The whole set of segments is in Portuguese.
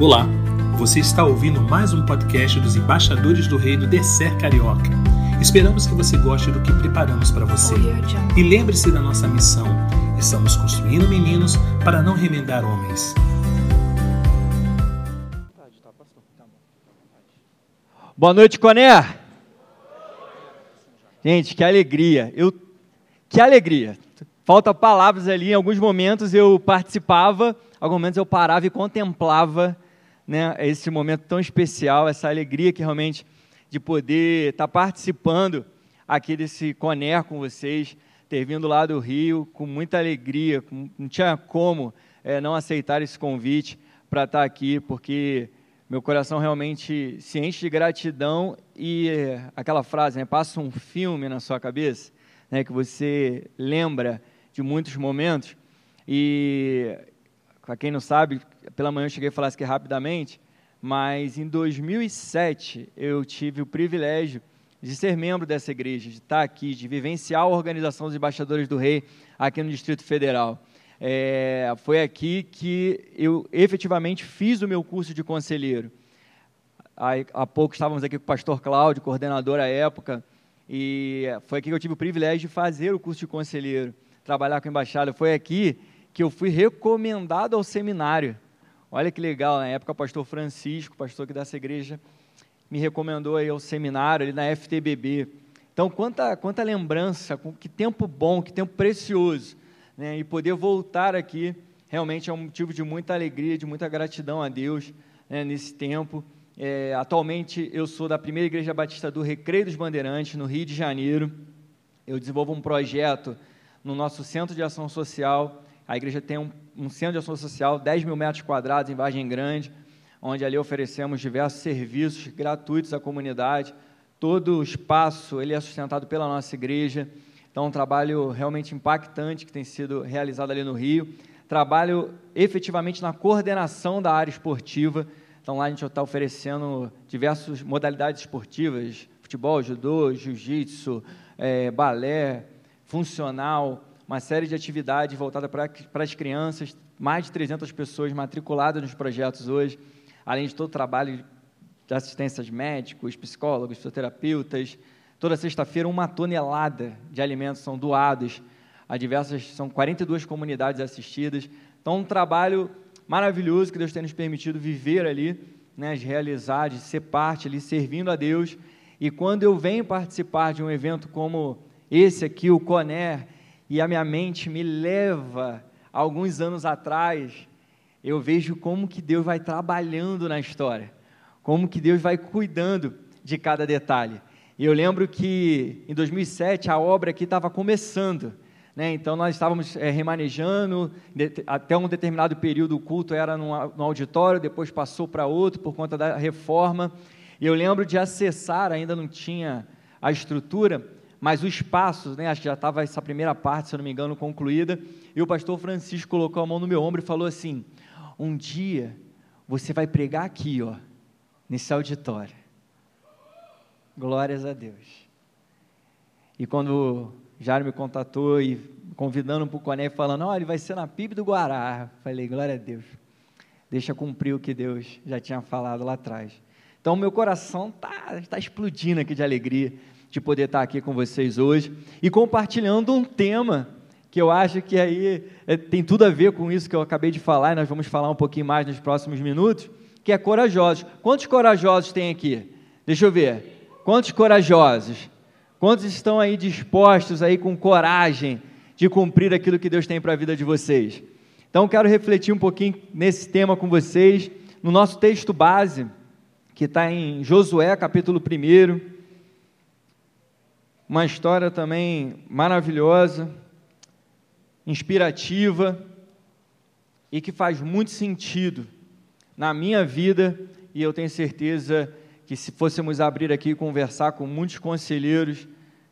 Olá, você está ouvindo mais um podcast dos embaixadores do Reino Descer Carioca. Esperamos que você goste do que preparamos para você. E lembre-se da nossa missão: estamos construindo meninos para não remendar homens. Boa noite, Coné. Gente, que alegria. Eu que alegria. Falta palavras ali, em alguns momentos eu participava, alguns momentos eu parava e contemplava né, esse momento tão especial, essa alegria que realmente de poder estar participando aqui desse Coner com vocês, ter vindo lá do Rio com muita alegria, não tinha como é, não aceitar esse convite para estar aqui, porque meu coração realmente se enche de gratidão e é, aquela frase, né, passa um filme na sua cabeça, né, que você lembra de muitos momentos. E, para quem não sabe, pela manhã eu cheguei a falar isso aqui rapidamente, mas em 2007 eu tive o privilégio de ser membro dessa igreja, de estar aqui, de vivenciar a organização dos embaixadores do rei aqui no Distrito Federal. É, foi aqui que eu efetivamente fiz o meu curso de conselheiro. Há, pouco estávamos aqui com o pastor Cláudio, coordenador à época, e foi aqui que eu tive o privilégio de fazer o curso de conselheiro trabalhar com embaixada. Foi aqui que eu fui recomendado ao seminário. Olha que legal, na época o pastor Francisco, pastor aqui dessa igreja, me recomendou aí ao seminário ali na FTBB. Então, quanta, quanta lembrança, que tempo bom, que tempo precioso. Né? E poder voltar aqui realmente é um motivo de muita alegria, de muita gratidão a Deus né, nesse tempo. É, atualmente eu sou da primeira igreja batista do Recreio dos Bandeirantes, no Rio de Janeiro. Eu desenvolvo um projeto no nosso centro de ação social. A igreja tem um, um centro de ação social, 10 mil metros quadrados em Vargem Grande, onde ali oferecemos diversos serviços gratuitos à comunidade. Todo o espaço ele é sustentado pela nossa igreja. Então, um trabalho realmente impactante que tem sido realizado ali no Rio. Trabalho efetivamente na coordenação da área esportiva. Então, lá a gente está oferecendo diversas modalidades esportivas: futebol, judô, jiu-jitsu, é, balé, funcional, uma série de atividades voltadas para, para as crianças, mais de 300 pessoas matriculadas nos projetos hoje, além de todo o trabalho de assistências médicos, psicólogos, fisioterapeutas. Toda sexta-feira, uma tonelada de alimentos são doados a diversas, são 42 comunidades assistidas. Então, um trabalho maravilhoso que Deus tem nos permitido viver ali, né, de realizar, de ser parte ali, servindo a Deus. E quando eu venho participar de um evento como esse aqui, o Coné, e a minha mente me leva alguns anos atrás, eu vejo como que Deus vai trabalhando na história, como que Deus vai cuidando de cada detalhe. E eu lembro que em 2007 a obra aqui estava começando, né? então nós estávamos é, remanejando, até um determinado período o culto era no, no auditório, depois passou para outro por conta da reforma. E eu lembro de acessar, ainda não tinha a estrutura, mas o espaço, né, acho que já estava essa primeira parte, se eu não me engano, concluída, e o pastor Francisco colocou a mão no meu ombro e falou assim: Um dia você vai pregar aqui, ó, nesse auditório. Glórias a Deus. E quando Jairo me contatou e convidando para o Coné, falando: Olha, ele vai ser na PIB do Guará. Falei: Glória a Deus. Deixa cumprir o que Deus já tinha falado lá atrás. Então, meu coração está tá explodindo aqui de alegria de poder estar aqui com vocês hoje e compartilhando um tema que eu acho que aí é, tem tudo a ver com isso que eu acabei de falar e nós vamos falar um pouquinho mais nos próximos minutos, que é corajosos. Quantos corajosos tem aqui? Deixa eu ver. Quantos corajosos? Quantos estão aí dispostos aí com coragem de cumprir aquilo que Deus tem para a vida de vocês? Então quero refletir um pouquinho nesse tema com vocês, no nosso texto base, que está em Josué, capítulo 1, uma história também maravilhosa, inspirativa e que faz muito sentido na minha vida e eu tenho certeza que se fôssemos abrir aqui e conversar com muitos conselheiros,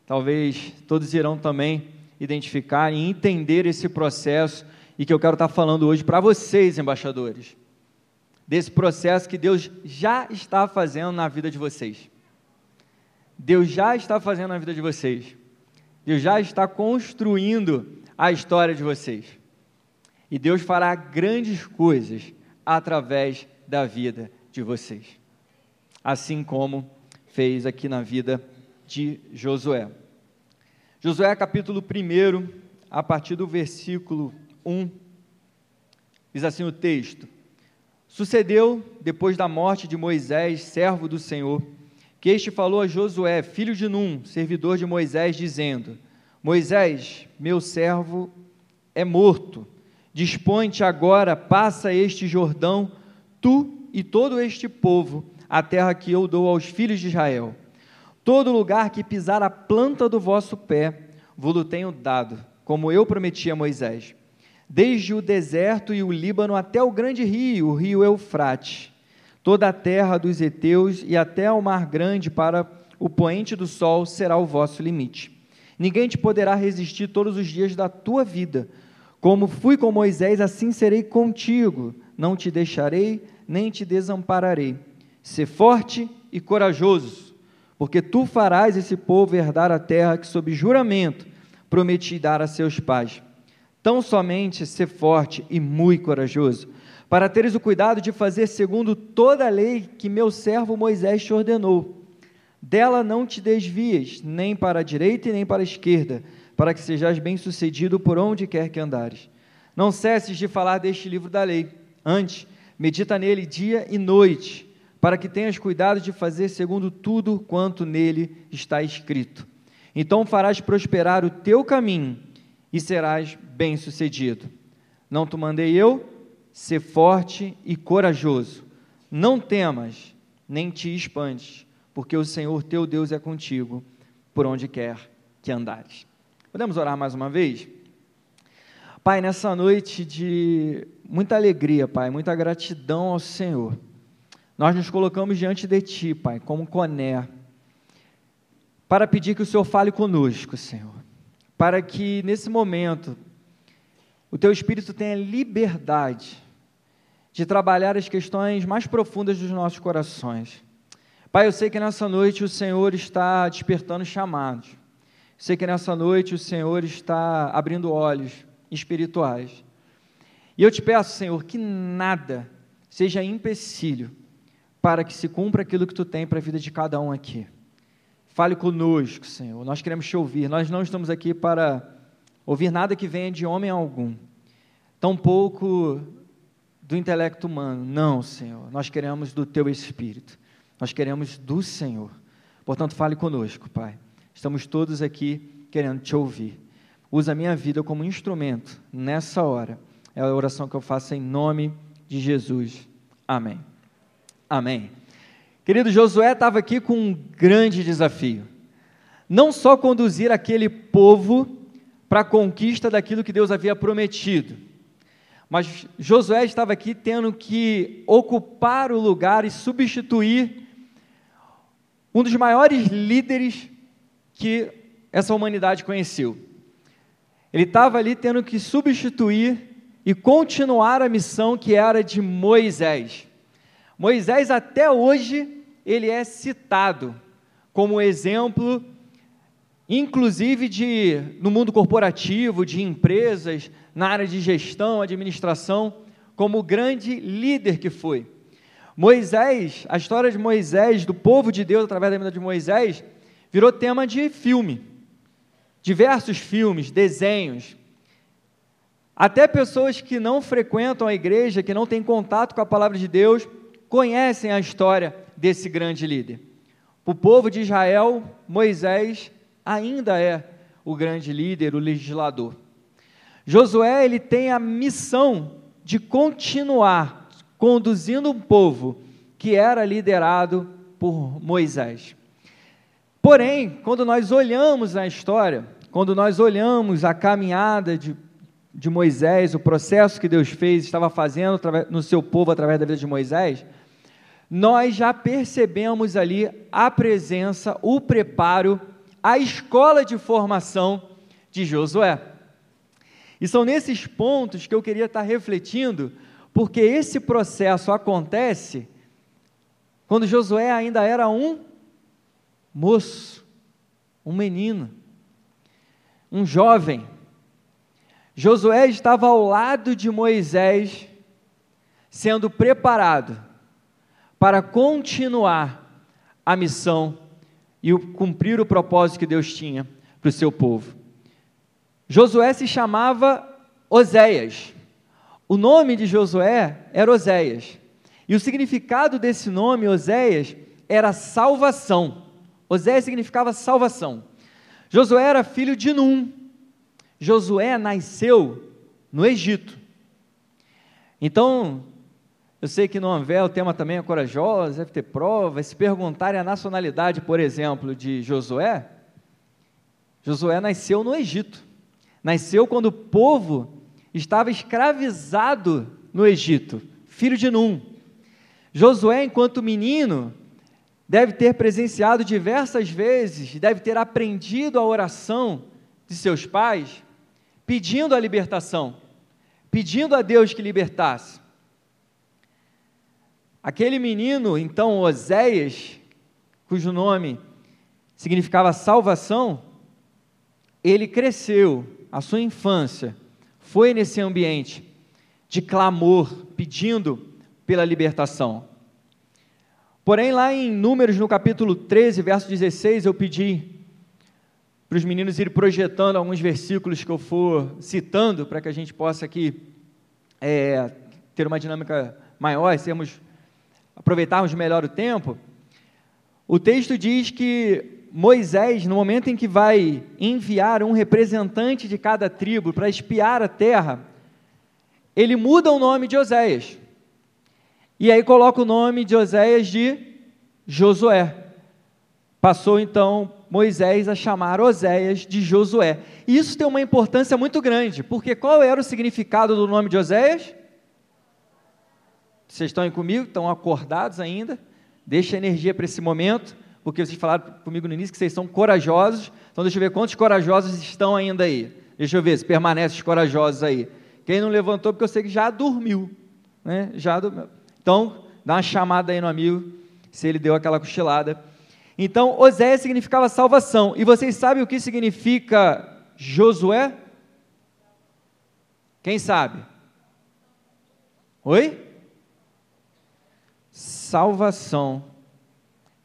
talvez todos irão também identificar e entender esse processo e que eu quero estar falando hoje para vocês, embaixadores, desse processo que Deus já está fazendo na vida de vocês. Deus já está fazendo na vida de vocês. Deus já está construindo a história de vocês. E Deus fará grandes coisas através da vida de vocês. Assim como fez aqui na vida de Josué. Josué capítulo 1, a partir do versículo 1, diz assim o texto: Sucedeu, depois da morte de Moisés, servo do Senhor, que este falou a Josué, filho de Num, servidor de Moisés, dizendo: Moisés, meu servo, é morto. Dispõe-te agora, passa este Jordão, tu e todo este povo, a terra que eu dou aos filhos de Israel. Todo lugar que pisar a planta do vosso pé, vos tenho dado, como eu prometi a Moisés. Desde o deserto e o Líbano até o grande rio, o rio Eufrate, toda a terra dos heteus e até ao mar grande para o poente do sol será o vosso limite. Ninguém te poderá resistir todos os dias da tua vida. Como fui com Moisés, assim serei contigo. Não te deixarei, nem te desampararei. Sê forte e corajoso, porque tu farás esse povo herdar a terra que, sob juramento, prometi dar a seus pais. Tão somente ser forte e muito corajoso, para teres o cuidado de fazer segundo toda a lei que meu servo Moisés te ordenou. Dela não te desvies, nem para a direita e nem para a esquerda, para que sejas bem-sucedido por onde quer que andares. Não cesses de falar deste livro da lei. Antes, medita nele dia e noite, para que tenhas cuidado de fazer segundo tudo quanto nele está escrito. Então farás prosperar o teu caminho e serás bem-sucedido. Não te mandei eu? Ser forte e corajoso. Não temas, nem te espantes, porque o Senhor teu Deus é contigo por onde quer que andares. Podemos orar mais uma vez? Pai, nessa noite de muita alegria, Pai, muita gratidão ao Senhor, nós nos colocamos diante de Ti, Pai, como coné, para pedir que o Senhor fale conosco, Senhor, para que nesse momento o Teu Espírito tenha liberdade de trabalhar as questões mais profundas dos nossos corações. Pai, eu sei que nessa noite o Senhor está despertando chamados. Sei que nessa noite o Senhor está abrindo olhos espirituais. E eu te peço, Senhor, que nada seja empecilho para que se cumpra aquilo que tu tem para a vida de cada um aqui. Fale conosco, Senhor. Nós queremos te ouvir. Nós não estamos aqui para ouvir nada que venha de homem algum, tampouco do intelecto humano. Não, Senhor. Nós queremos do teu espírito. Nós queremos do Senhor. Portanto, fale conosco, Pai. Estamos todos aqui querendo te ouvir. Usa a minha vida como instrumento nessa hora. É a oração que eu faço em nome de Jesus. Amém. Amém. Querido Josué estava aqui com um grande desafio. Não só conduzir aquele povo para a conquista daquilo que Deus havia prometido, mas Josué estava aqui tendo que ocupar o lugar e substituir um dos maiores líderes que essa humanidade conheceu. Ele estava ali tendo que substituir e continuar a missão que era de Moisés. Moisés até hoje ele é citado como exemplo inclusive de no mundo corporativo, de empresas, na área de gestão, administração, como o grande líder que foi. Moisés, a história de Moisés, do povo de Deus através da vida de Moisés, virou tema de filme. Diversos filmes, desenhos. Até pessoas que não frequentam a igreja, que não têm contato com a palavra de Deus, conhecem a história desse grande líder. O povo de Israel, Moisés ainda é o grande líder, o legislador. Josué ele tem a missão de continuar conduzindo um povo que era liderado por Moisés. Porém, quando nós olhamos a história, quando nós olhamos a caminhada de, de Moisés, o processo que Deus fez, estava fazendo no seu povo através da vida de Moisés, nós já percebemos ali a presença, o preparo, a escola de formação de Josué. E são nesses pontos que eu queria estar refletindo porque esse processo acontece quando Josué ainda era um moço, um menino, um jovem. Josué estava ao lado de Moisés, sendo preparado para continuar a missão e cumprir o propósito que Deus tinha para o seu povo. Josué se chamava Oséias. O nome de Josué era Oséias. E o significado desse nome, Oséias, era salvação. Oséias significava salvação. Josué era filho de Num. Josué nasceu no Egito. Então, eu sei que no Anvé o tema também é corajoso, deve ter provas. Se perguntarem a nacionalidade, por exemplo, de Josué, Josué nasceu no Egito. Nasceu quando o povo estava escravizado no Egito, filho de Num. Josué, enquanto menino, deve ter presenciado diversas vezes, deve ter aprendido a oração de seus pais, pedindo a libertação, pedindo a Deus que libertasse. Aquele menino, então, Oséias, cujo nome significava salvação, ele cresceu, a sua infância foi nesse ambiente de clamor, pedindo pela libertação. Porém, lá em Números, no capítulo 13, verso 16, eu pedi para os meninos irem projetando alguns versículos que eu for citando, para que a gente possa aqui é, ter uma dinâmica maior, sermos, aproveitarmos melhor o tempo. O texto diz que Moisés, no momento em que vai enviar um representante de cada tribo para espiar a terra, ele muda o nome de Oséias. E aí coloca o nome de Oséias de Josué. Passou então Moisés a chamar Oséias de Josué. E isso tem uma importância muito grande, porque qual era o significado do nome de Oséias? Vocês estão aí comigo? Estão acordados ainda? Deixa energia para esse momento porque vocês falaram comigo no início que vocês são corajosos. Então, deixa eu ver quantos corajosos estão ainda aí. Deixa eu ver se permanecem os corajosos aí. Quem não levantou, porque eu sei que já dormiu. Né? Já dormiu. Então, dá uma chamada aí no amigo, se ele deu aquela cochilada. Então, Oséias significava salvação. E vocês sabem o que significa Josué? Quem sabe? Oi? Salvação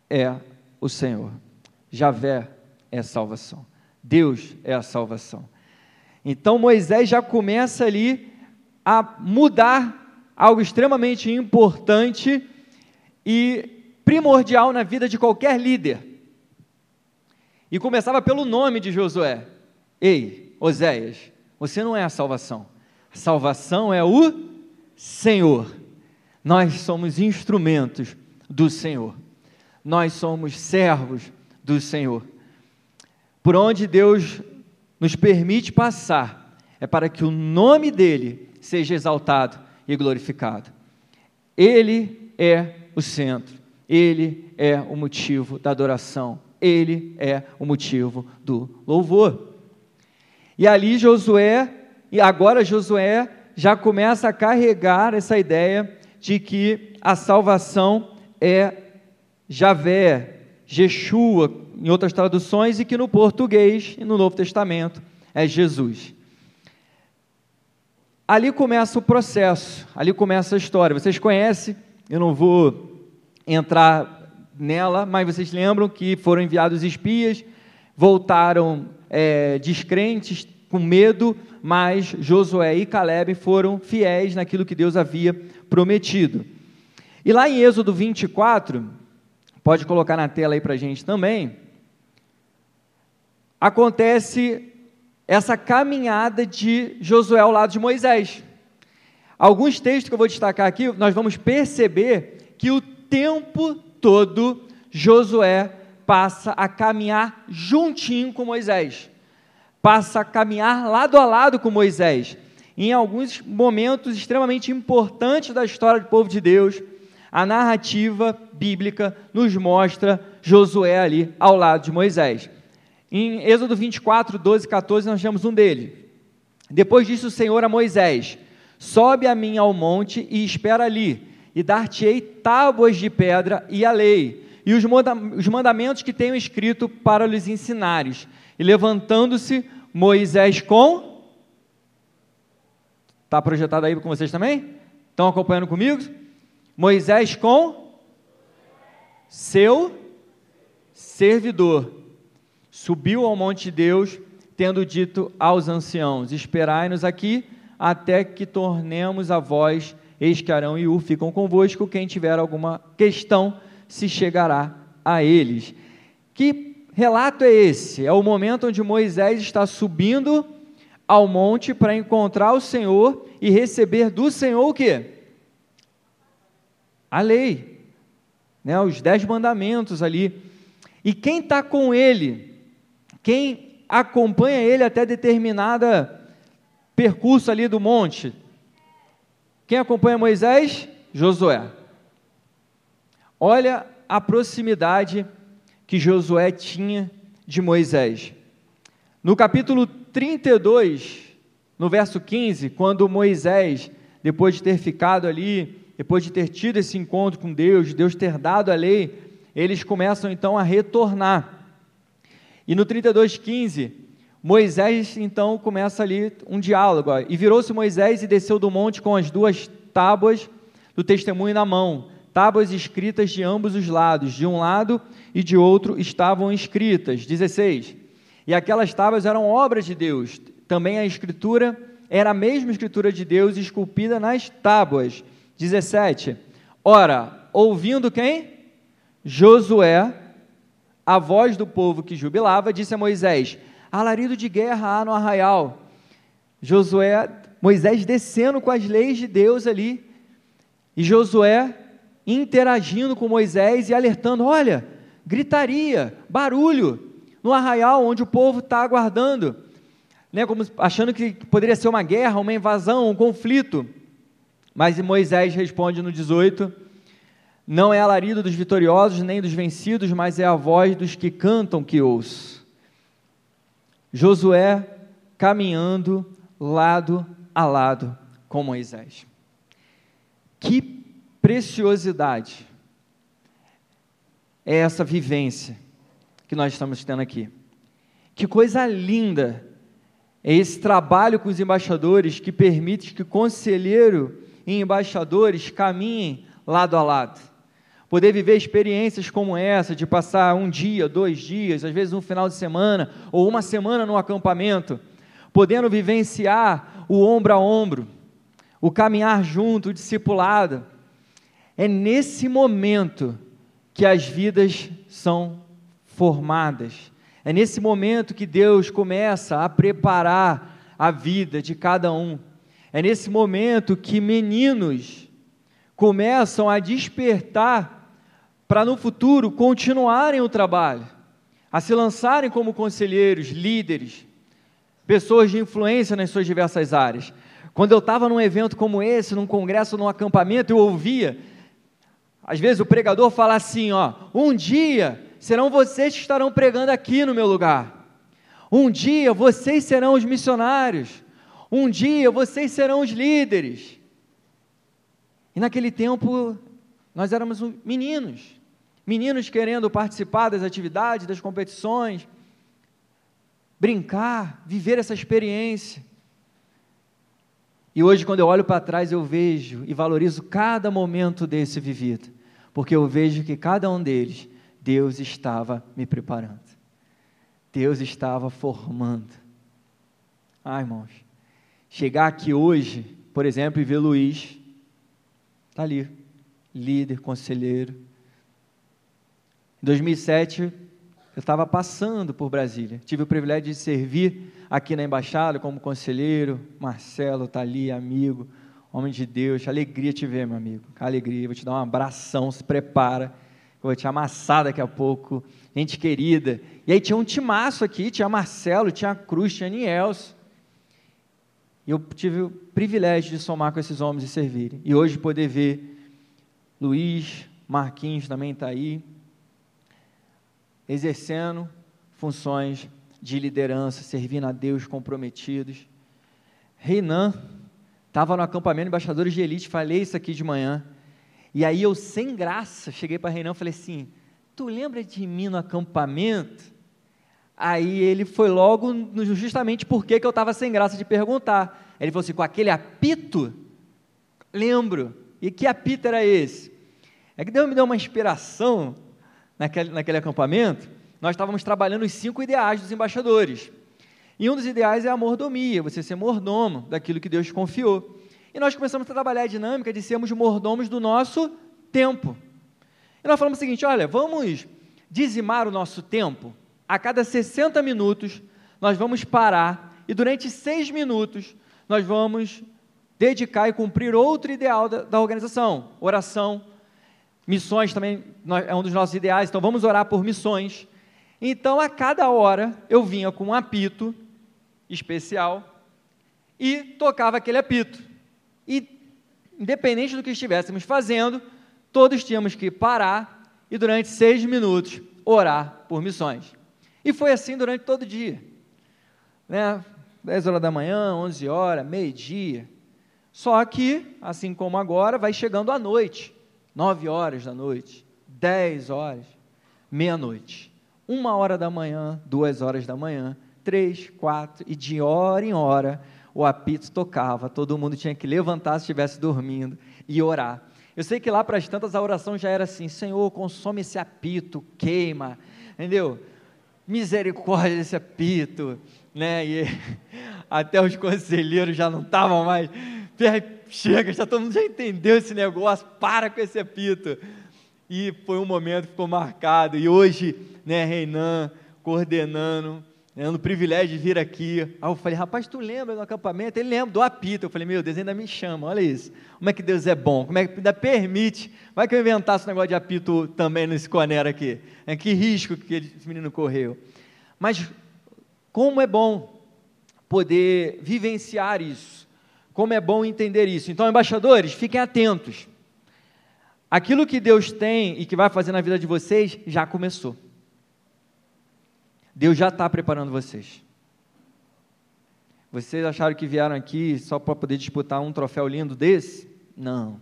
é o Senhor. Javé é a salvação. Deus é a salvação. Então Moisés já começa ali a mudar algo extremamente importante e primordial na vida de qualquer líder. E começava pelo nome de Josué. Ei, Oséias, você não é a salvação. A salvação é o Senhor. Nós somos instrumentos do Senhor nós somos servos do Senhor. Por onde Deus nos permite passar, é para que o nome dEle seja exaltado e glorificado. Ele é o centro, Ele é o motivo da adoração, Ele é o motivo do louvor. E ali Josué, e agora Josué já começa a carregar essa ideia de que a salvação é Javé, Jeshua, em outras traduções, e que no português e no Novo Testamento é Jesus. Ali começa o processo, ali começa a história. Vocês conhecem, eu não vou entrar nela, mas vocês lembram que foram enviados espias, voltaram é, descrentes, com medo, mas Josué e Caleb foram fiéis naquilo que Deus havia prometido. E lá em Êxodo 24, Pode colocar na tela aí para a gente também. Acontece essa caminhada de Josué ao lado de Moisés. Alguns textos que eu vou destacar aqui, nós vamos perceber que o tempo todo Josué passa a caminhar juntinho com Moisés, passa a caminhar lado a lado com Moisés. Em alguns momentos extremamente importantes da história do povo de Deus, a narrativa bíblica nos mostra Josué ali ao lado de Moisés. Em Êxodo 24, 12 e 14, nós temos um deles. Depois disse o Senhor a Moisés: Sobe a mim ao monte e espera ali, e dar-te-ei tábuas de pedra e a lei, e os mandamentos que tenho escrito para lhes ensinares. E levantando-se, Moisés com. Está projetado aí com vocês também? Estão acompanhando comigo? Moisés com seu servidor, subiu ao monte de Deus, tendo dito aos anciãos: Esperai-nos aqui até que tornemos a voz, eis que Arão e U ficam convosco, quem tiver alguma questão se chegará a eles. Que relato é esse? É o momento onde Moisés está subindo ao monte para encontrar o Senhor e receber do Senhor o quê? A lei, né? os dez mandamentos ali. E quem está com ele, quem acompanha ele até determinada percurso ali do monte, quem acompanha Moisés? Josué. Olha a proximidade que Josué tinha de Moisés. No capítulo 32, no verso 15, quando Moisés, depois de ter ficado ali, depois de ter tido esse encontro com Deus, Deus ter dado a lei, eles começam então a retornar. E no 32:15, Moisés então começa ali um diálogo. Ó, e virou-se Moisés e desceu do monte com as duas tábuas do testemunho na mão, tábuas escritas de ambos os lados, de um lado e de outro estavam escritas. 16. E aquelas tábuas eram obras de Deus. Também a escritura era a mesma escritura de Deus esculpida nas tábuas. 17. Ora, ouvindo quem? Josué, a voz do povo que jubilava, disse a Moisés: Alarido de guerra há no arraial. Josué, Moisés descendo com as leis de Deus ali, e Josué interagindo com Moisés e alertando: olha, gritaria, barulho no arraial onde o povo está aguardando, né, como achando que poderia ser uma guerra, uma invasão, um conflito. Mas Moisés responde no 18: Não é alarido dos vitoriosos nem dos vencidos, mas é a voz dos que cantam que ouço. Josué caminhando lado a lado com Moisés. Que preciosidade é essa vivência que nós estamos tendo aqui. Que coisa linda é esse trabalho com os embaixadores que permite que conselheiro e embaixadores caminhem lado a lado. Poder viver experiências como essa, de passar um dia, dois dias, às vezes um final de semana, ou uma semana no acampamento, podendo vivenciar o ombro a ombro, o caminhar junto, o discipulado. É nesse momento que as vidas são formadas. É nesse momento que Deus começa a preparar a vida de cada um. É nesse momento que meninos começam a despertar para no futuro continuarem o trabalho, a se lançarem como conselheiros, líderes, pessoas de influência nas suas diversas áreas. Quando eu estava num evento como esse, num congresso, num acampamento, eu ouvia, às vezes o pregador fala assim, ó, um dia serão vocês que estarão pregando aqui no meu lugar. Um dia vocês serão os missionários. Um dia vocês serão os líderes. E naquele tempo nós éramos meninos, meninos querendo participar das atividades, das competições, brincar, viver essa experiência. E hoje, quando eu olho para trás, eu vejo e valorizo cada momento desse vivido, porque eu vejo que cada um deles Deus estava me preparando. Deus estava formando. Ah, irmãos, chegar aqui hoje, por exemplo, e ver Luiz, está ali, líder, conselheiro. Em 2007, eu estava passando por Brasília. Tive o privilégio de servir aqui na embaixada como conselheiro. Marcelo está ali, amigo, homem de Deus. Alegria te ver, meu amigo. Alegria. Vou te dar um abração. Se prepara vou te amassar daqui a pouco, gente querida. E aí tinha um timaço aqui, tinha Marcelo, tinha Cruz, tinha Nielso. E eu tive o privilégio de somar com esses homens e servirem. E hoje poder ver Luiz, Marquinhos também está aí, exercendo funções de liderança, servindo a Deus comprometidos. Reinan estava no acampamento Embaixadores de Elite, falei isso aqui de manhã. E aí eu, sem graça, cheguei para Reinão e falei assim: Tu lembra de mim no acampamento? Aí ele foi logo, justamente porque que eu estava sem graça de perguntar. Ele falou assim: Com aquele apito? Lembro. E que apito era esse? É que Deus me deu uma inspiração naquele, naquele acampamento, nós estávamos trabalhando os cinco ideais dos embaixadores. E um dos ideais é a mordomia, você ser mordomo daquilo que Deus confiou. E nós começamos a trabalhar a dinâmica de sermos mordomos do nosso tempo. E nós falamos o seguinte: olha, vamos dizimar o nosso tempo. A cada 60 minutos, nós vamos parar e durante seis minutos, nós vamos dedicar e cumprir outro ideal da, da organização: oração, missões também é um dos nossos ideais, então vamos orar por missões. Então, a cada hora, eu vinha com um apito especial e tocava aquele apito. E, independente do que estivéssemos fazendo, todos tínhamos que parar e, durante seis minutos, orar por missões. E foi assim durante todo o dia. Né? 10 horas da manhã, 11 horas, meio-dia. Só que, assim como agora, vai chegando a noite. 9 horas da noite, 10 horas, meia-noite uma hora da manhã, duas horas da manhã, três, quatro, e de hora em hora o apito tocava, todo mundo tinha que levantar se estivesse dormindo e orar. Eu sei que lá para as tantas a oração já era assim: Senhor, consome esse apito, queima, entendeu? Misericórdia desse apito, né? E até os conselheiros já não estavam mais. Chega, já todo mundo já entendeu esse negócio, para com esse apito e foi um momento que ficou marcado. E hoje, né, Reinan coordenando, no privilégio de vir aqui. Aí eu falei, rapaz, tu lembra do acampamento? Ele lembra do apito. Eu falei, meu Deus, ainda me chama, olha isso. Como é que Deus é bom, como é que ainda permite. Vai que eu inventasse um negócio de apito também nesse Conera aqui. É, que risco que esse menino correu. Mas como é bom poder vivenciar isso. Como é bom entender isso. Então, embaixadores, fiquem atentos. Aquilo que Deus tem e que vai fazer na vida de vocês já começou. Deus já está preparando vocês. Vocês acharam que vieram aqui só para poder disputar um troféu lindo desse? Não.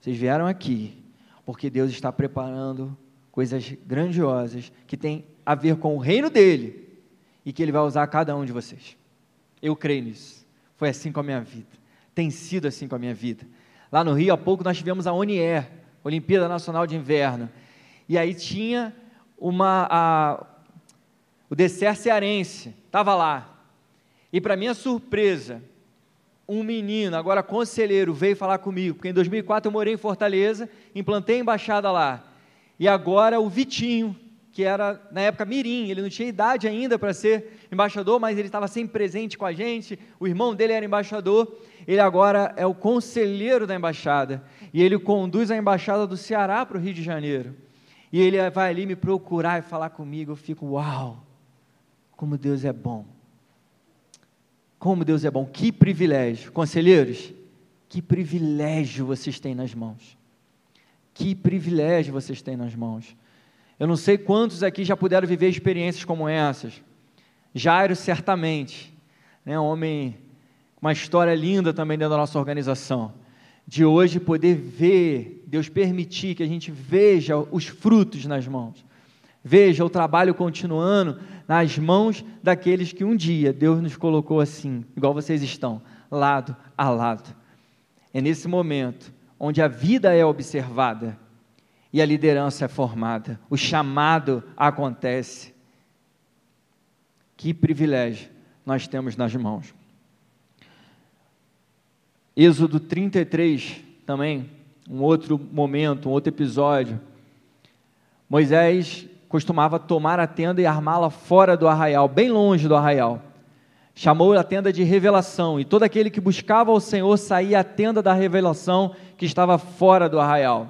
Vocês vieram aqui porque Deus está preparando coisas grandiosas que têm a ver com o reino dele e que ele vai usar cada um de vocês. Eu creio nisso. Foi assim com a minha vida. Tem sido assim com a minha vida. Lá no Rio, há pouco, nós tivemos a Onier, Olimpíada Nacional de Inverno. E aí tinha uma a, o Descer Cearense, estava lá. E para minha surpresa, um menino, agora conselheiro, veio falar comigo, porque em 2004 eu morei em Fortaleza, implantei a embaixada lá. E agora o Vitinho, que era na época mirim, ele não tinha idade ainda para ser embaixador, mas ele estava sempre presente com a gente, o irmão dele era embaixador, ele agora é o conselheiro da embaixada, e ele conduz a embaixada do Ceará para o Rio de Janeiro. E ele vai ali me procurar e falar comigo, eu fico, uau, como Deus é bom. Como Deus é bom, que privilégio. Conselheiros, que privilégio vocês têm nas mãos. Que privilégio vocês têm nas mãos. Eu não sei quantos aqui já puderam viver experiências como essas. Jairo, certamente, né, um homem com uma história linda também dentro da nossa organização. De hoje poder ver, Deus permitir que a gente veja os frutos nas mãos. Veja o trabalho continuando nas mãos daqueles que um dia Deus nos colocou assim, igual vocês estão, lado a lado. É nesse momento onde a vida é observada e a liderança é formada, o chamado acontece. Que privilégio nós temos nas mãos. Êxodo 33 também, um outro momento, um outro episódio. Moisés costumava tomar a tenda e armá-la fora do arraial, bem longe do arraial. Chamou a tenda de revelação, e todo aquele que buscava o Senhor saía à tenda da revelação que estava fora do arraial.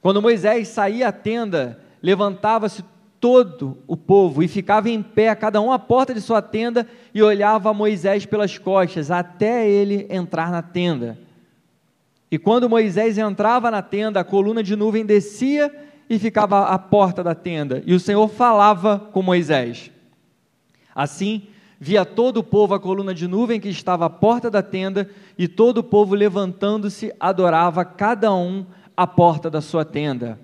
Quando Moisés saía à tenda, levantava-se todo o povo e ficava em pé, cada um à porta de sua tenda, e olhava Moisés pelas costas, até ele entrar na tenda. E quando Moisés entrava na tenda, a coluna de nuvem descia e ficava à porta da tenda, e o Senhor falava com Moisés. Assim, via todo o povo a coluna de nuvem que estava à porta da tenda, e todo o povo levantando-se adorava cada um à porta da sua tenda.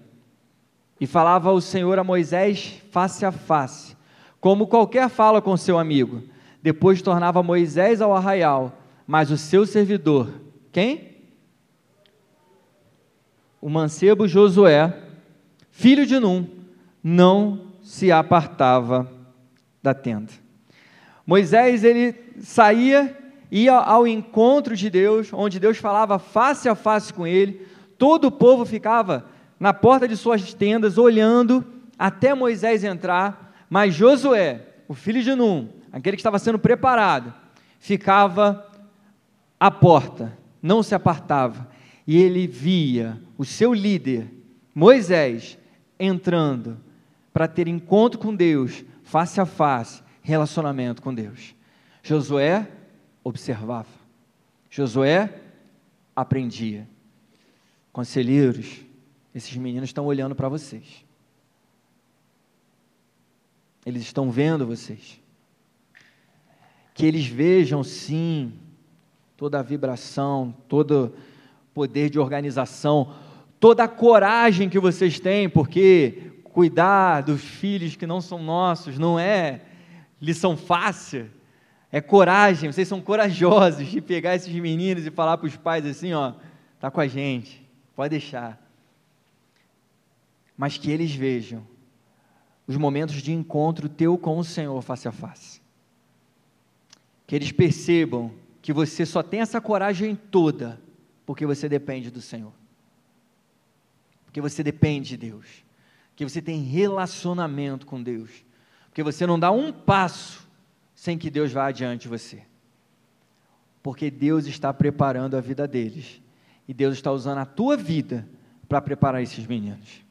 E falava o Senhor a Moisés face a face, como qualquer fala com seu amigo. Depois tornava Moisés ao arraial, mas o seu servidor, quem? O mancebo Josué, filho de Num, não se apartava da tenda. Moisés ele saía ia ao encontro de Deus, onde Deus falava face a face com ele. Todo o povo ficava na porta de suas tendas olhando até Moisés entrar, mas Josué, o filho de Num, aquele que estava sendo preparado, ficava à porta, não se apartava, e ele via o seu líder, Moisés, entrando para ter encontro com Deus, face a face, relacionamento com Deus. Josué observava, Josué aprendia. Conselheiros, esses meninos estão olhando para vocês. Eles estão vendo vocês. Que eles vejam, sim, toda a vibração, todo poder de organização, toda a coragem que vocês têm, porque cuidar dos filhos que não são nossos não é lição fácil, é coragem. Vocês são corajosos de pegar esses meninos e falar para os pais assim: ó, tá com a gente, pode deixar. Mas que eles vejam os momentos de encontro teu com o Senhor face a face. Que eles percebam que você só tem essa coragem toda porque você depende do Senhor. Porque você depende de Deus. Que você tem relacionamento com Deus. Porque você não dá um passo sem que Deus vá adiante de você. Porque Deus está preparando a vida deles. E Deus está usando a tua vida para preparar esses meninos.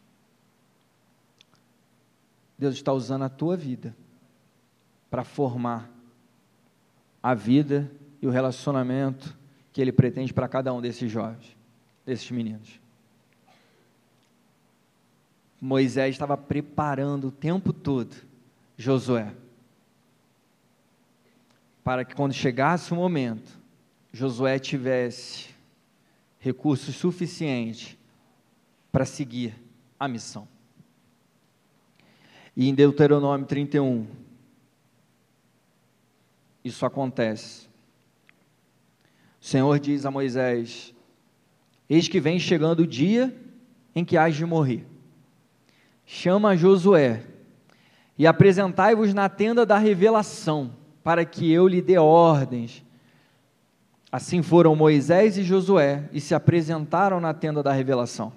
Deus está usando a tua vida para formar a vida e o relacionamento que Ele pretende para cada um desses jovens, desses meninos. Moisés estava preparando o tempo todo Josué, para que quando chegasse o momento, Josué tivesse recursos suficientes para seguir a missão. E em Deuteronômio 31, isso acontece. O Senhor diz a Moisés: Eis que vem chegando o dia em que hás de morrer. Chama Josué e apresentai-vos na tenda da revelação, para que eu lhe dê ordens. Assim foram Moisés e Josué e se apresentaram na tenda da revelação.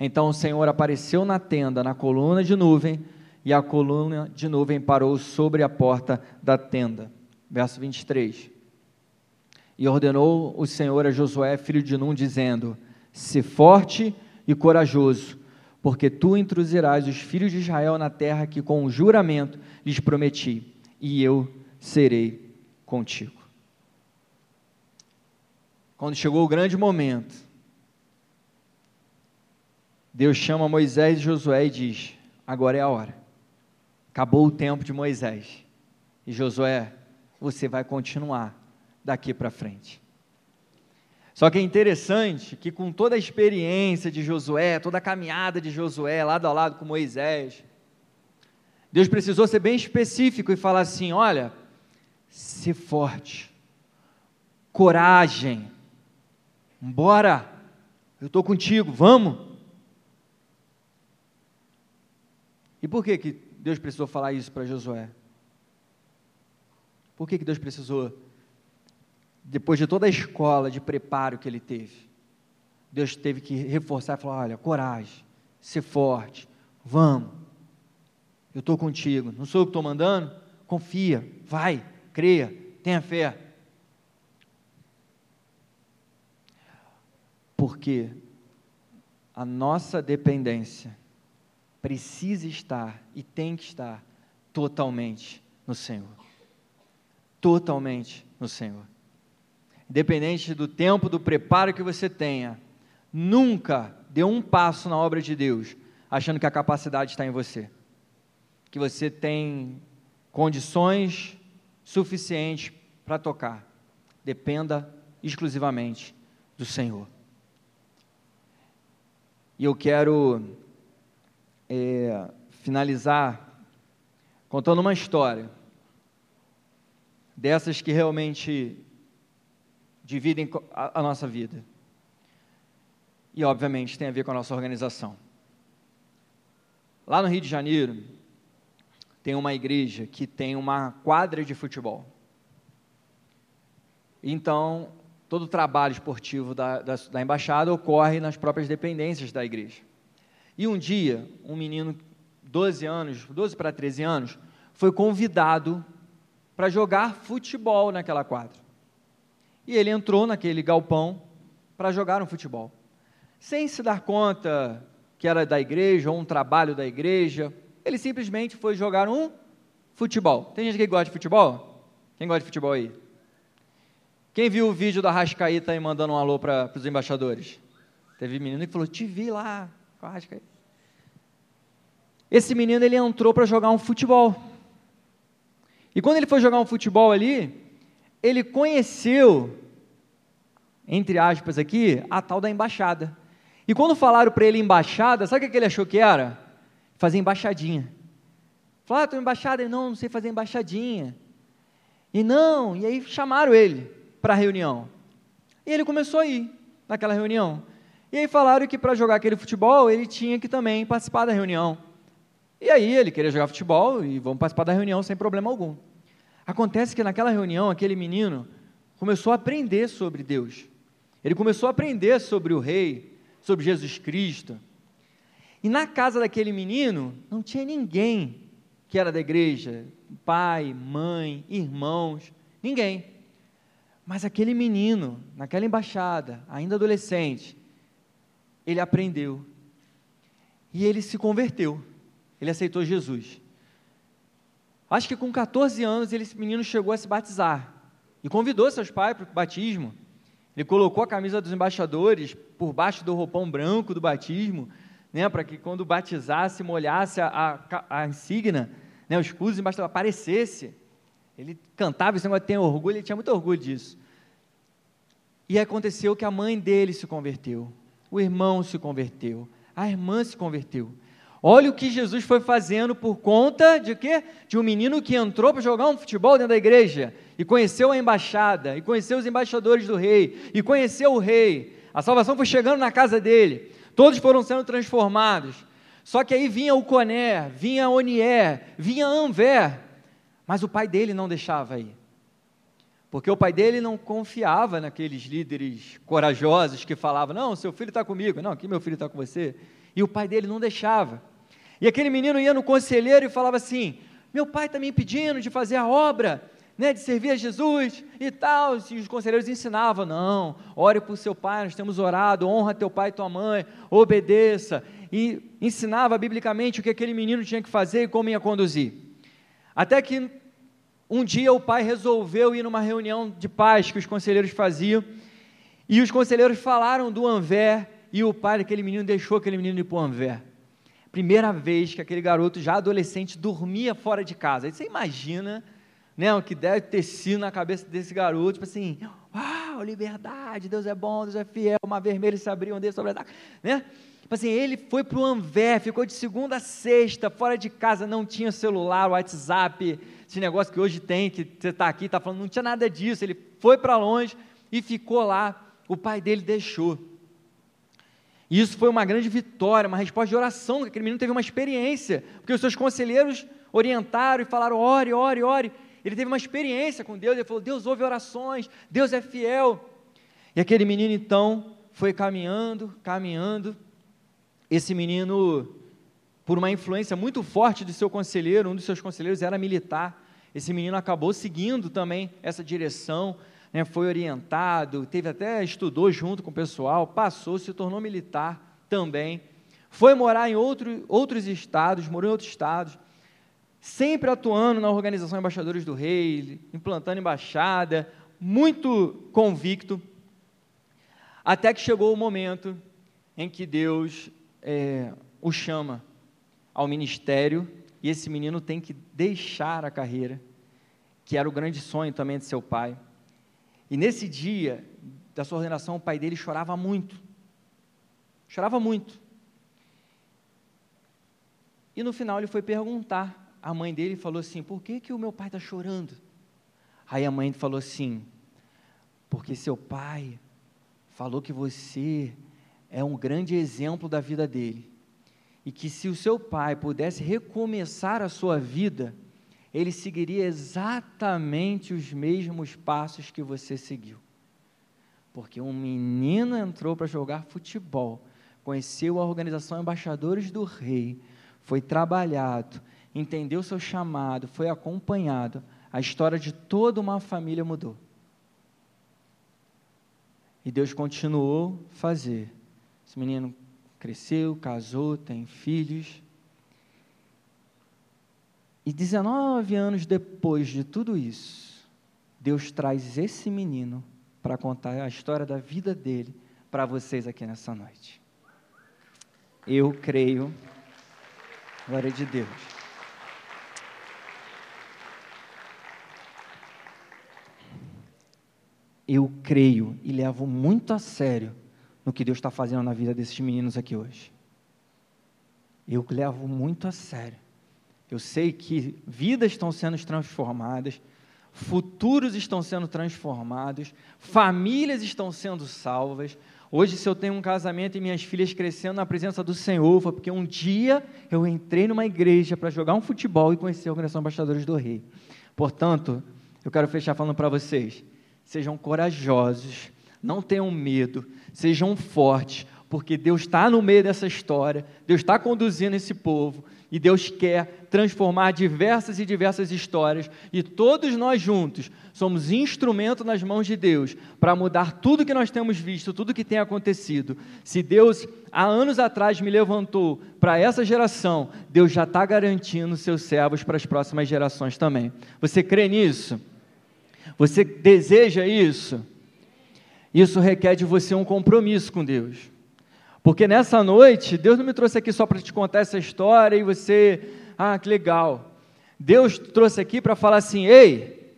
Então o Senhor apareceu na tenda, na coluna de nuvem, e a coluna de nuvem parou sobre a porta da tenda. Verso 23. E ordenou o Senhor a Josué, filho de Num, dizendo: Se forte e corajoso, porque tu introduzirás os filhos de Israel na terra que com juramento lhes prometi, e eu serei contigo. Quando chegou o grande momento, Deus chama Moisés e Josué e diz: Agora é a hora. Acabou o tempo de Moisés. E Josué, você vai continuar daqui para frente. Só que é interessante que, com toda a experiência de Josué, toda a caminhada de Josué, lado a lado com Moisés, Deus precisou ser bem específico e falar assim: olha, ser forte, coragem, bora, eu estou contigo, vamos. E por que, que Deus precisou falar isso para Josué? Por que, que Deus precisou depois de toda a escola de preparo que ele teve, Deus teve que reforçar e falar: olha, coragem, ser forte, vamos, eu estou contigo, não sou eu que estou mandando? Confia, vai, creia, tenha fé. Porque a nossa dependência precisa estar e tem que estar totalmente no Senhor. Totalmente no Senhor independente do tempo, do preparo que você tenha, nunca dê um passo na obra de Deus achando que a capacidade está em você, que você tem condições suficientes para tocar. Dependa exclusivamente do Senhor. E eu quero é, finalizar contando uma história dessas que realmente dividem a, nossa vida. E, obviamente, tem a ver com a nossa organização. Lá no Rio de Janeiro, tem uma igreja que tem uma quadra de futebol. Então, todo o trabalho esportivo da, da, da embaixada ocorre nas próprias dependências da igreja. E um dia, um menino, 12 anos, 12 para 13 anos, foi convidado para jogar futebol naquela quadra. E ele entrou naquele galpão para jogar um futebol. Sem se dar conta que era da igreja ou um trabalho da igreja, ele simplesmente foi jogar um futebol. Tem gente que gosta de futebol? Quem gosta de futebol aí? Quem viu o vídeo da Rascaíta aí mandando um alô para os embaixadores? Teve menino que falou: Te vi lá com a Rascaíta. Esse menino ele entrou para jogar um futebol. E quando ele foi jogar um futebol ali, ele conheceu, entre aspas aqui, a tal da embaixada. E quando falaram para ele embaixada, sabe o que ele achou que era? Fazer embaixadinha. Falaram, ah, estou embaixada. Ele, não, não sei fazer embaixadinha. E não, e aí chamaram ele para a reunião. E ele começou a ir naquela reunião. E aí falaram que para jogar aquele futebol, ele tinha que também participar da reunião. E aí ele queria jogar futebol e vamos participar da reunião sem problema algum. Acontece que naquela reunião, aquele menino começou a aprender sobre Deus. Ele começou a aprender sobre o rei, sobre Jesus Cristo. E na casa daquele menino não tinha ninguém que era da igreja, pai, mãe, irmãos, ninguém. Mas aquele menino, naquela embaixada, ainda adolescente, ele aprendeu. E ele se converteu. Ele aceitou Jesus. Acho que com 14 anos, esse menino chegou a se batizar. E convidou seus pais para o batismo. Ele colocou a camisa dos embaixadores por baixo do roupão branco do batismo, né, para que quando batizasse, molhasse a, a, a insígnia, né, o escudo dos embaixadores aparecesse. Ele cantava esse negócio, tem orgulho, ele tinha muito orgulho disso. E aconteceu que a mãe dele se converteu, o irmão se converteu, a irmã se converteu. Olha o que Jesus foi fazendo por conta de quê? De um menino que entrou para jogar um futebol dentro da igreja e conheceu a embaixada, e conheceu os embaixadores do rei, e conheceu o rei. A salvação foi chegando na casa dele. Todos foram sendo transformados. Só que aí vinha o Coné, vinha Onié, vinha Anver, mas o pai dele não deixava ir. Porque o pai dele não confiava naqueles líderes corajosos que falavam: Não, seu filho está comigo, não, aqui meu filho está com você. E o pai dele não deixava. E aquele menino ia no conselheiro e falava assim: Meu pai está me impedindo de fazer a obra, né, de servir a Jesus e tal. E os conselheiros ensinavam: Não, ore por seu pai, nós temos orado, honra teu pai e tua mãe, obedeça. E ensinava biblicamente o que aquele menino tinha que fazer e como ia conduzir. Até que um dia o pai resolveu ir numa reunião de paz que os conselheiros faziam, e os conselheiros falaram do Anver e o pai daquele menino deixou aquele menino ir para o Anver. Primeira vez que aquele garoto, já adolescente, dormia fora de casa. Aí você imagina né, o que deve ter sido na cabeça desse garoto, tipo assim, uau, liberdade, Deus é bom, Deus é fiel, uma vermelha se abriu um deles sobre a né? Tipo assim, ele foi para o Anver, ficou de segunda a sexta, fora de casa, não tinha celular, WhatsApp, esse negócio que hoje tem, que você está aqui, está falando, não tinha nada disso, ele foi para longe e ficou lá, o pai dele deixou. E isso foi uma grande vitória, uma resposta de oração, que aquele menino teve uma experiência, porque os seus conselheiros orientaram e falaram: ore, ore, ore. Ele teve uma experiência com Deus, ele falou: Deus ouve orações, Deus é fiel. E aquele menino então foi caminhando, caminhando. Esse menino, por uma influência muito forte do seu conselheiro, um dos seus conselheiros era militar. Esse menino acabou seguindo também essa direção, né, foi orientado, teve até estudou junto com o pessoal, passou, se tornou militar também, foi morar em outro, outros estados, morou em outros estados, sempre atuando na organização Embaixadores do Rei, implantando embaixada, muito convicto, até que chegou o momento em que Deus é, o chama ao ministério e esse menino tem que deixar a carreira, que era o grande sonho também de seu pai. E nesse dia da sua ordenação, o pai dele chorava muito. Chorava muito. E no final ele foi perguntar à mãe dele falou assim: Por que, que o meu pai está chorando? Aí a mãe falou assim: Porque seu pai falou que você é um grande exemplo da vida dele. e que se o seu pai pudesse recomeçar a sua vida, ele seguiria exatamente os mesmos passos que você seguiu. Porque um menino entrou para jogar futebol, conheceu a organização Embaixadores do Rei, foi trabalhado, entendeu seu chamado, foi acompanhado, a história de toda uma família mudou. E Deus continuou fazer. Esse menino cresceu, casou, tem filhos. E 19 anos depois de tudo isso, Deus traz esse menino para contar a história da vida dele para vocês aqui nessa noite. Eu creio, glória de Deus. Eu creio e levo muito a sério no que Deus está fazendo na vida desses meninos aqui hoje. Eu levo muito a sério. Eu sei que vidas estão sendo transformadas, futuros estão sendo transformados, famílias estão sendo salvas. Hoje, se eu tenho um casamento e minhas filhas crescendo na presença do Senhor, foi porque um dia eu entrei numa igreja para jogar um futebol e conhecer a Organização Embaixadores do Rei. Portanto, eu quero fechar falando para vocês: sejam corajosos, não tenham medo, sejam fortes, porque Deus está no meio dessa história, Deus está conduzindo esse povo, e Deus quer transformar diversas e diversas histórias, e todos nós juntos somos instrumento nas mãos de Deus para mudar tudo que nós temos visto, tudo que tem acontecido. Se Deus há anos atrás me levantou para essa geração, Deus já está garantindo seus servos para as próximas gerações também. Você crê nisso? Você deseja isso? Isso requer de você um compromisso com Deus. Porque nessa noite, Deus não me trouxe aqui só para te contar essa história e você, ah, que legal. Deus trouxe aqui para falar assim: ei,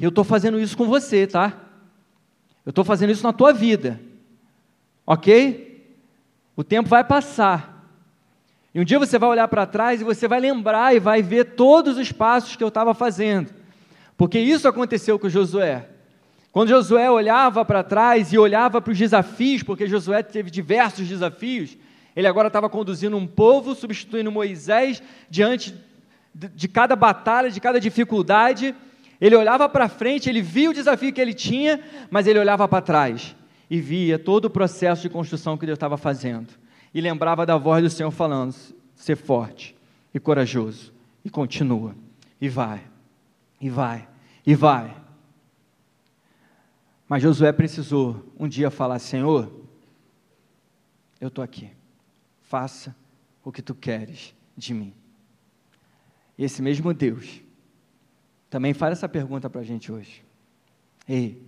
eu estou fazendo isso com você, tá? Eu estou fazendo isso na tua vida, ok? O tempo vai passar. E um dia você vai olhar para trás e você vai lembrar e vai ver todos os passos que eu estava fazendo. Porque isso aconteceu com Josué. Quando Josué olhava para trás e olhava para os desafios, porque Josué teve diversos desafios, ele agora estava conduzindo um povo, substituindo Moisés diante de cada batalha, de cada dificuldade. Ele olhava para frente, ele via o desafio que ele tinha, mas ele olhava para trás e via todo o processo de construção que Deus estava fazendo. E lembrava da voz do Senhor falando: ser forte e corajoso, e continua, e vai, e vai, e vai. Mas Josué precisou um dia falar: Senhor, eu estou aqui, faça o que tu queres de mim. Esse mesmo Deus também faz essa pergunta para a gente hoje: Ei,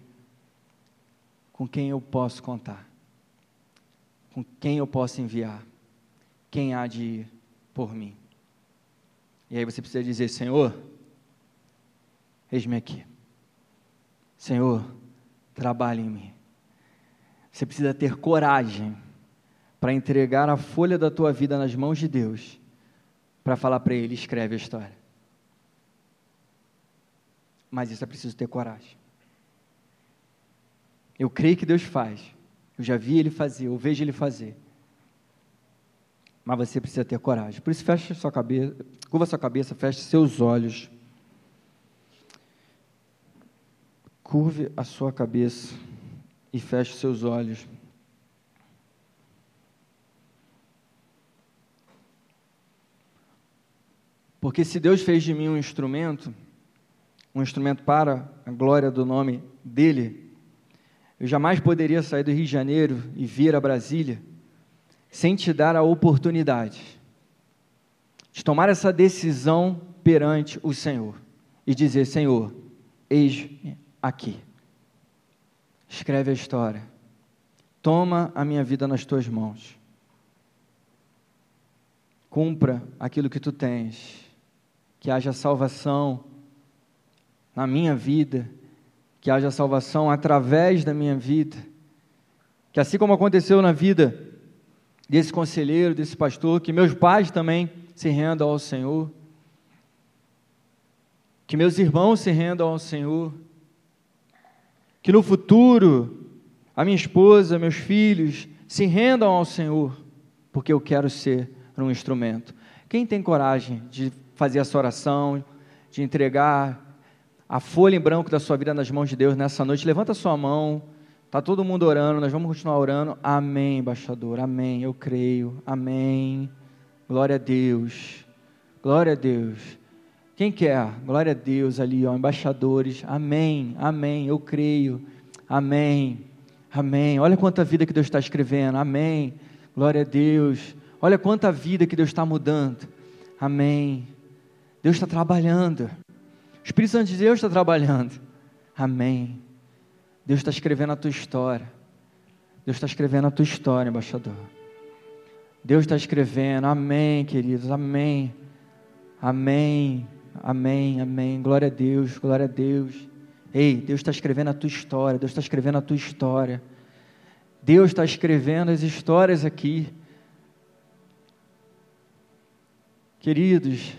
com quem eu posso contar? Com quem eu posso enviar? Quem há de ir por mim? E aí você precisa dizer: Senhor, eis-me aqui. Senhor, trabalhe em mim. Você precisa ter coragem para entregar a folha da tua vida nas mãos de Deus, para falar para Ele: escreve a história. Mas isso é preciso ter coragem. Eu creio que Deus faz. Eu já vi Ele fazer, eu vejo Ele fazer. Mas você precisa ter coragem. Por isso, feche sua cabeça, curva sua cabeça, feche seus olhos. Curve a sua cabeça e feche seus olhos. Porque se Deus fez de mim um instrumento, um instrumento para a glória do nome dele, eu jamais poderia sair do Rio de Janeiro e vir a Brasília sem te dar a oportunidade de tomar essa decisão perante o Senhor e dizer: Senhor, eis aqui. Escreve a história. Toma a minha vida nas tuas mãos. Cumpra aquilo que tu tens. Que haja salvação na minha vida. Que haja salvação através da minha vida. Que assim como aconteceu na vida desse conselheiro, desse pastor, que meus pais também se rendam ao Senhor. Que meus irmãos se rendam ao Senhor que no futuro a minha esposa, meus filhos se rendam ao Senhor, porque eu quero ser num instrumento. Quem tem coragem de fazer essa oração, de entregar a folha em branco da sua vida nas mãos de Deus nessa noite, levanta a sua mão. Está todo mundo orando, nós vamos continuar orando. Amém, embaixador. Amém. Eu creio. Amém. Glória a Deus. Glória a Deus. Quem quer? Glória a Deus ali, ó, embaixadores. Amém. Amém. Eu creio. Amém. Amém. Olha quanta vida que Deus está escrevendo. Amém. Glória a Deus. Olha quanta vida que Deus está mudando. Amém. Deus está trabalhando. O Espírito Santo de Deus está trabalhando. Amém. Deus está escrevendo a tua história. Deus está escrevendo a tua história, embaixador. Deus está escrevendo. Amém, queridos. Amém. Amém. Amém. Amém. Glória a Deus. Glória a Deus. Ei, Deus está escrevendo a tua história. Deus está escrevendo a tua história. Deus está escrevendo as histórias aqui. Queridos,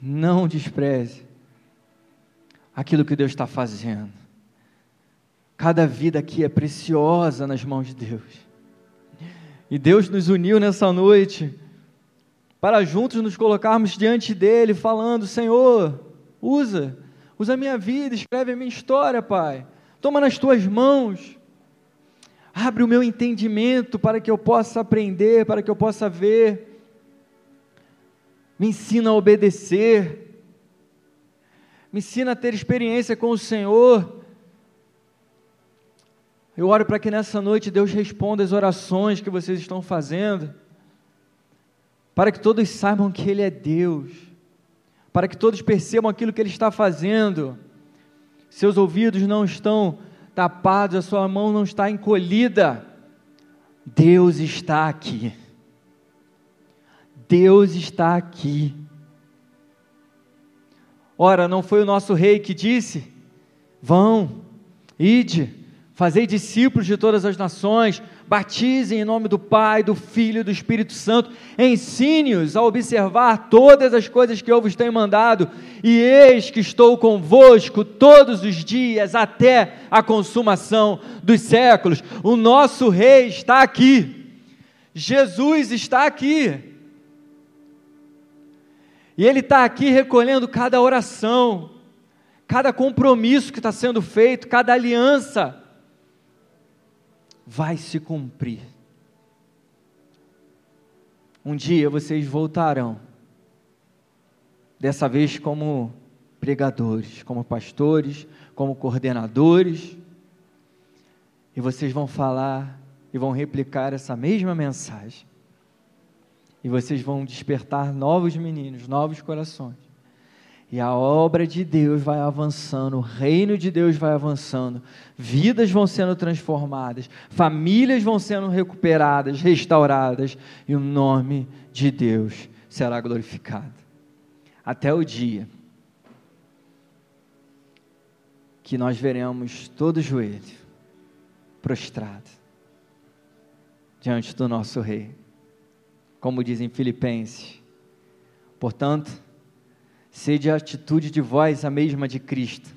não despreze aquilo que Deus está fazendo. Cada vida aqui é preciosa nas mãos de Deus. E Deus nos uniu nessa noite para juntos nos colocarmos diante dele, falando: Senhor, usa, usa a minha vida, escreve a minha história, Pai. Toma nas tuas mãos. Abre o meu entendimento para que eu possa aprender, para que eu possa ver. Me ensina a obedecer. Me ensina a ter experiência com o Senhor. Eu oro para que nessa noite Deus responda as orações que vocês estão fazendo, para que todos saibam que Ele é Deus, para que todos percebam aquilo que Ele está fazendo. Seus ouvidos não estão tapados, a sua mão não está encolhida. Deus está aqui. Deus está aqui. Ora, não foi o nosso rei que disse: Vão, ide Fazei discípulos de todas as nações, batizem em nome do Pai, do Filho e do Espírito Santo, ensine-os a observar todas as coisas que eu vos tenho mandado, e eis que estou convosco todos os dias até a consumação dos séculos. O nosso Rei está aqui, Jesus está aqui, e Ele está aqui recolhendo cada oração, cada compromisso que está sendo feito, cada aliança vai se cumprir. Um dia vocês voltarão, dessa vez como pregadores, como pastores, como coordenadores, e vocês vão falar e vão replicar essa mesma mensagem. E vocês vão despertar novos meninos, novos corações. E a obra de Deus vai avançando, o reino de Deus vai avançando, vidas vão sendo transformadas, famílias vão sendo recuperadas, restauradas, e o nome de Deus será glorificado. Até o dia que nós veremos todo joelho prostrado diante do nosso Rei, como dizem Filipenses. Portanto, sede a atitude de vós a mesma de Cristo,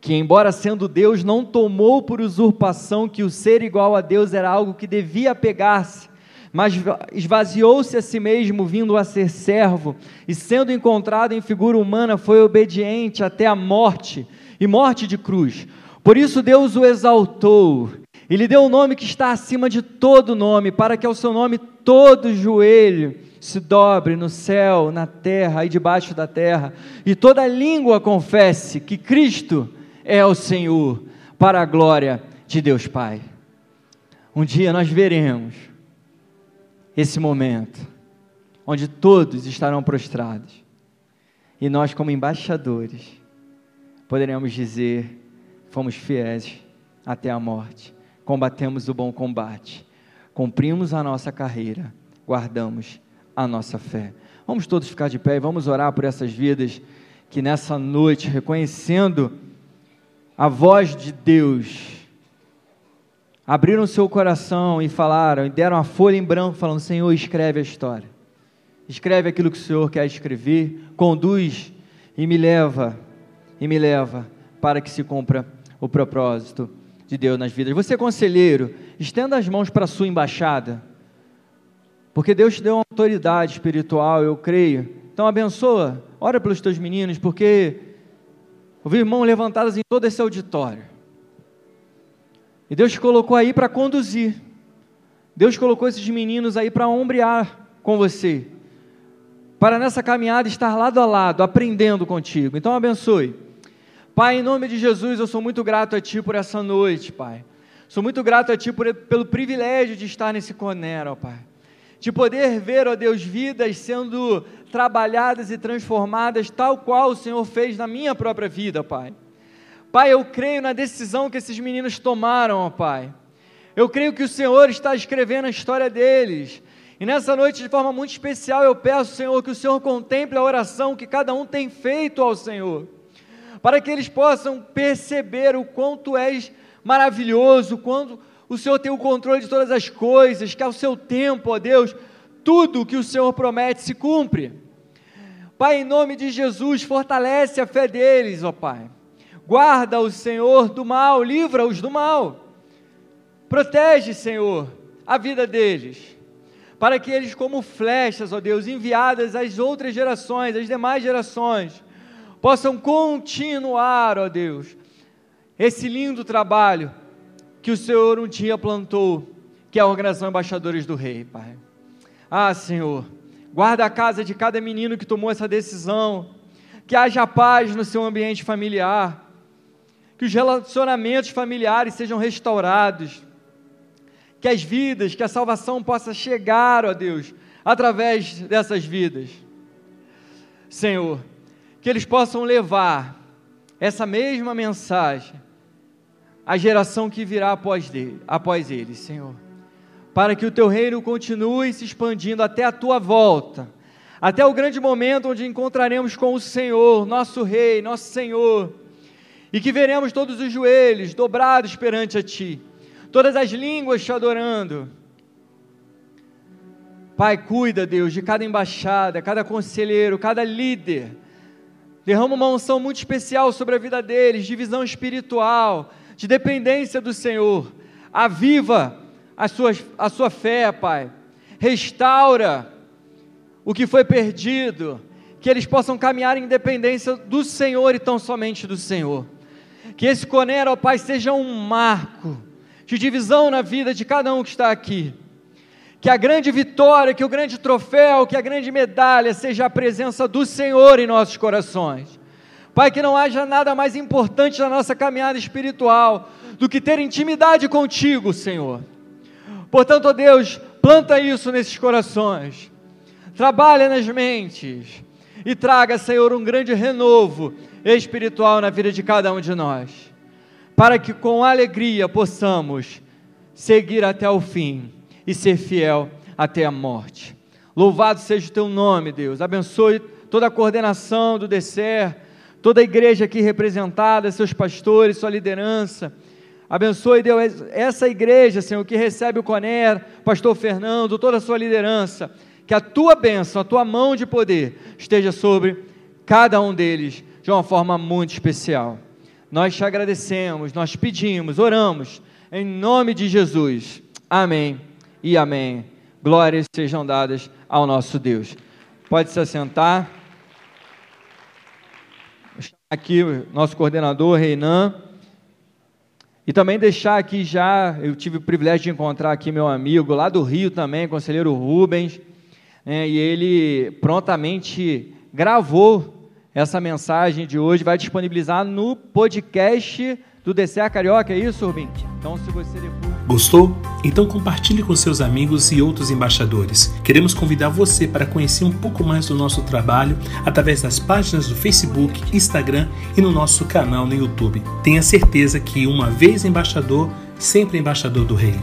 que, embora sendo Deus, não tomou por usurpação que o ser igual a Deus era algo que devia pegar-se, mas esvaziou-se a si mesmo, vindo a ser servo, e sendo encontrado em figura humana, foi obediente até a morte e morte de cruz. Por isso Deus o exaltou e lhe deu o um nome que está acima de todo nome, para que ao seu nome todo joelho se dobre no céu, na terra e debaixo da terra, e toda língua confesse que Cristo é o Senhor, para a glória de Deus Pai. Um dia nós veremos esse momento, onde todos estarão prostrados, e nós, como embaixadores, poderemos dizer: fomos fiéis até a morte, combatemos o bom combate, cumprimos a nossa carreira, guardamos a nossa fé. Vamos todos ficar de pé e vamos orar por essas vidas que nessa noite, reconhecendo a voz de Deus, abriram seu coração e falaram, e deram a folha em branco, falando: Senhor, escreve a história, escreve aquilo que o Senhor quer escrever, conduz e me leva, e me leva para que se cumpra o propósito de Deus nas vidas. Você, conselheiro, estenda as mãos para a sua embaixada Porque Deus te deu uma autoridade espiritual, eu creio. Então abençoa, ora pelos teus meninos, porque eu vi mãos levantadas em todo esse auditório. E Deus te colocou aí para conduzir. Deus colocou esses meninos aí para ombrear com você. Para nessa caminhada estar lado a lado, aprendendo contigo. Então abençoe. Pai, em nome de Jesus, eu sou muito grato a Ti por essa noite, Pai. Sou muito grato a Ti por, pelo privilégio de estar nesse Conero, Pai. De poder ver, ó Deus, vidas sendo trabalhadas e transformadas, tal qual o Senhor fez na minha própria vida, Pai. Pai, eu creio na decisão que esses meninos tomaram, ó Pai. Eu creio que o Senhor está escrevendo a história deles. E nessa noite, de forma muito especial, eu peço, Senhor, que o Senhor contemple a oração que cada um tem feito ao Senhor, para que eles possam perceber o quanto és maravilhoso, quando o Senhor tem o controle de todas as coisas, que ao seu tempo, ó Deus, tudo que o Senhor promete se cumpre. Pai, em nome de Jesus, fortalece a fé deles, ó Pai. Guarda o Senhor do mal, livra-os do mal. Protege, Senhor, a vida deles, para que eles, como flechas, ó Deus, enviadas às outras gerações, às demais gerações, possam continuar, ó Deus, esse lindo trabalho que o Senhor um dia plantou, que é a Organização Embaixadores do Rei, Pai. Ah, Senhor, guarda a casa de cada menino que tomou essa decisão, que haja paz no seu ambiente familiar, que os relacionamentos familiares sejam restaurados, que as vidas, que a salvação possa chegar, ó Deus, através dessas vidas. Senhor, que eles possam levar essa mesma mensagem a geração que virá após, dele, após eles, Senhor. Para que o teu reino continue se expandindo até a tua volta, até o grande momento onde encontraremos com o Senhor, nosso Rei, nosso Senhor, e que veremos todos os joelhos dobrados perante a Ti, todas as línguas te adorando. Pai, cuida, Deus, de cada embaixada, cada conselheiro, cada líder. Derrama uma unção muito especial sobre a vida deles, de visão espiritual, de dependência do Senhor. Aviva a sua, a sua fé, Pai. Restaura o que foi perdido. Que eles possam caminhar em dependência do Senhor e tão somente do Senhor. Que esse Conero, ó Pai, seja um marco de divisão na vida de cada um que está aqui. Que a grande vitória, que o grande troféu, que a grande medalha seja a presença do Senhor em nossos corações. Pai, que não haja nada mais importante na nossa caminhada espiritual do que ter intimidade contigo, Senhor. Portanto, ó Deus, planta isso nesses corações, trabalha nas mentes e traga, Senhor, um grande renovo espiritual na vida de cada um de nós, para que com alegria possamos seguir até o fim e ser fiel até a morte. Louvado seja o teu nome, Deus. Abençoe toda a coordenação do DECER toda a igreja aqui representada, seus pastores, sua liderança. Abençoe, Deus, essa igreja, Senhor, que recebe o Coner, pastor Fernando, toda a sua liderança. Que a tua bênção, a tua mão de poder esteja sobre cada um deles de uma forma muito especial. Nós te agradecemos, nós pedimos, oramos, em nome de Jesus. Amém e amém. Glórias sejam dadas ao nosso Deus. Pode se assentar aqui o nosso coordenador, Reinan, e também deixar aqui já, eu tive o privilégio de encontrar aqui meu amigo lá do Rio também, conselheiro Rubens, né, e ele prontamente gravou essa mensagem de hoje, vai disponibilizar no podcast do DCA Carioca, é isso, Rubim? Então, se você depois... Gostou? Então compartilhe com seus amigos e outros embaixadores. Queremos convidar você para conhecer um pouco mais do nosso trabalho através das páginas do Facebook, Instagram e no nosso canal no YouTube. Tenha certeza que uma vez embaixador, sempre embaixador do Rei.